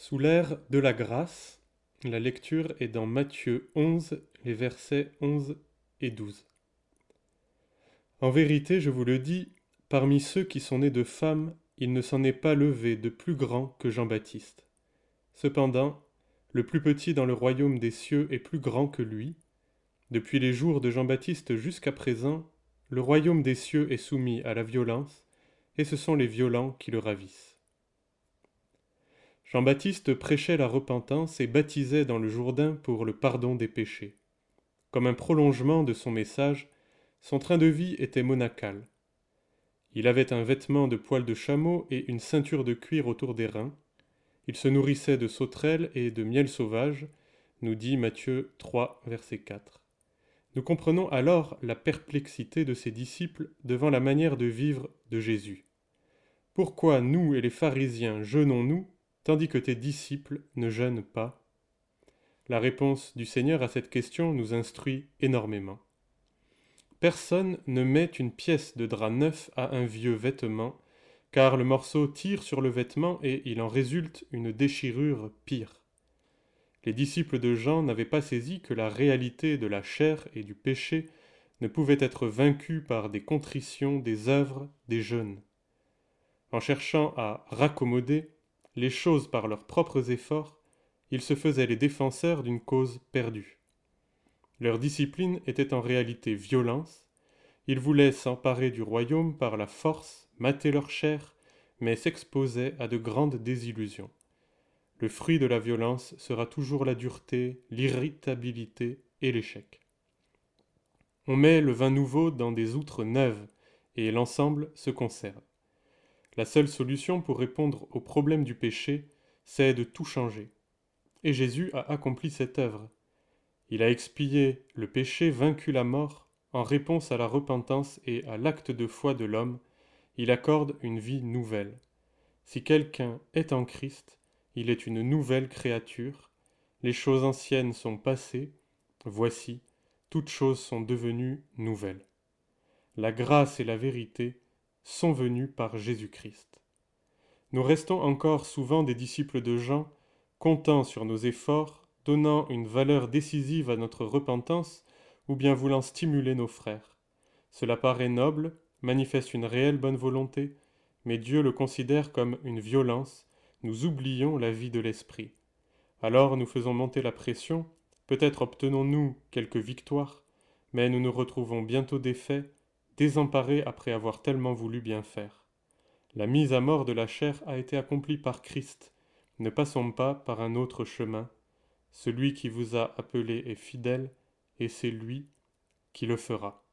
Sous l'ère de la grâce, la lecture est dans Matthieu 11, les versets 11 et 12. En vérité, je vous le dis, parmi ceux qui sont nés de femmes, il ne s'en est pas levé de plus grand que Jean-Baptiste. Cependant, le plus petit dans le royaume des cieux est plus grand que lui. Depuis les jours de Jean-Baptiste jusqu'à présent, le royaume des cieux est soumis à la violence, et ce sont les violents qui le ravissent. Jean-Baptiste prêchait la repentance et baptisait dans le Jourdain pour le pardon des péchés. Comme un prolongement de son message, son train de vie était monacal. Il avait un vêtement de poil de chameau et une ceinture de cuir autour des reins. Il se nourrissait de sauterelles et de miel sauvage, nous dit Matthieu 3, verset 4. Nous comprenons alors la perplexité de ses disciples devant la manière de vivre de Jésus. Pourquoi nous et les pharisiens jeûnons-nous tandis que tes disciples ne jeûnent pas La réponse du Seigneur à cette question nous instruit énormément. Personne ne met une pièce de drap neuf à un vieux vêtement, car le morceau tire sur le vêtement et il en résulte une déchirure pire. Les disciples de Jean n'avaient pas saisi que la réalité de la chair et du péché ne pouvait être vaincue par des contritions, des œuvres, des jeûnes. En cherchant à raccommoder, les choses par leurs propres efforts, ils se faisaient les défenseurs d'une cause perdue. Leur discipline était en réalité violence, ils voulaient s'emparer du royaume par la force, mater leur chair, mais s'exposaient à de grandes désillusions. Le fruit de la violence sera toujours la dureté, l'irritabilité et l'échec. On met le vin nouveau dans des outres neuves, et l'ensemble se conserve. La seule solution pour répondre au problème du péché, c'est de tout changer. Et Jésus a accompli cette œuvre. Il a expié le péché, vaincu la mort, en réponse à la repentance et à l'acte de foi de l'homme, il accorde une vie nouvelle. Si quelqu'un est en Christ, il est une nouvelle créature, les choses anciennes sont passées, voici, toutes choses sont devenues nouvelles. La grâce et la vérité sont venus par Jésus-Christ. Nous restons encore souvent des disciples de Jean, comptant sur nos efforts, donnant une valeur décisive à notre repentance, ou bien voulant stimuler nos frères. Cela paraît noble, manifeste une réelle bonne volonté, mais Dieu le considère comme une violence, nous oublions la vie de l'esprit. Alors nous faisons monter la pression, peut-être obtenons-nous quelques victoires, mais nous nous retrouvons bientôt défaits désemparés après avoir tellement voulu bien faire. La mise à mort de la chair a été accomplie par Christ. Ne passons pas par un autre chemin. Celui qui vous a appelé est fidèle, et c'est lui qui le fera.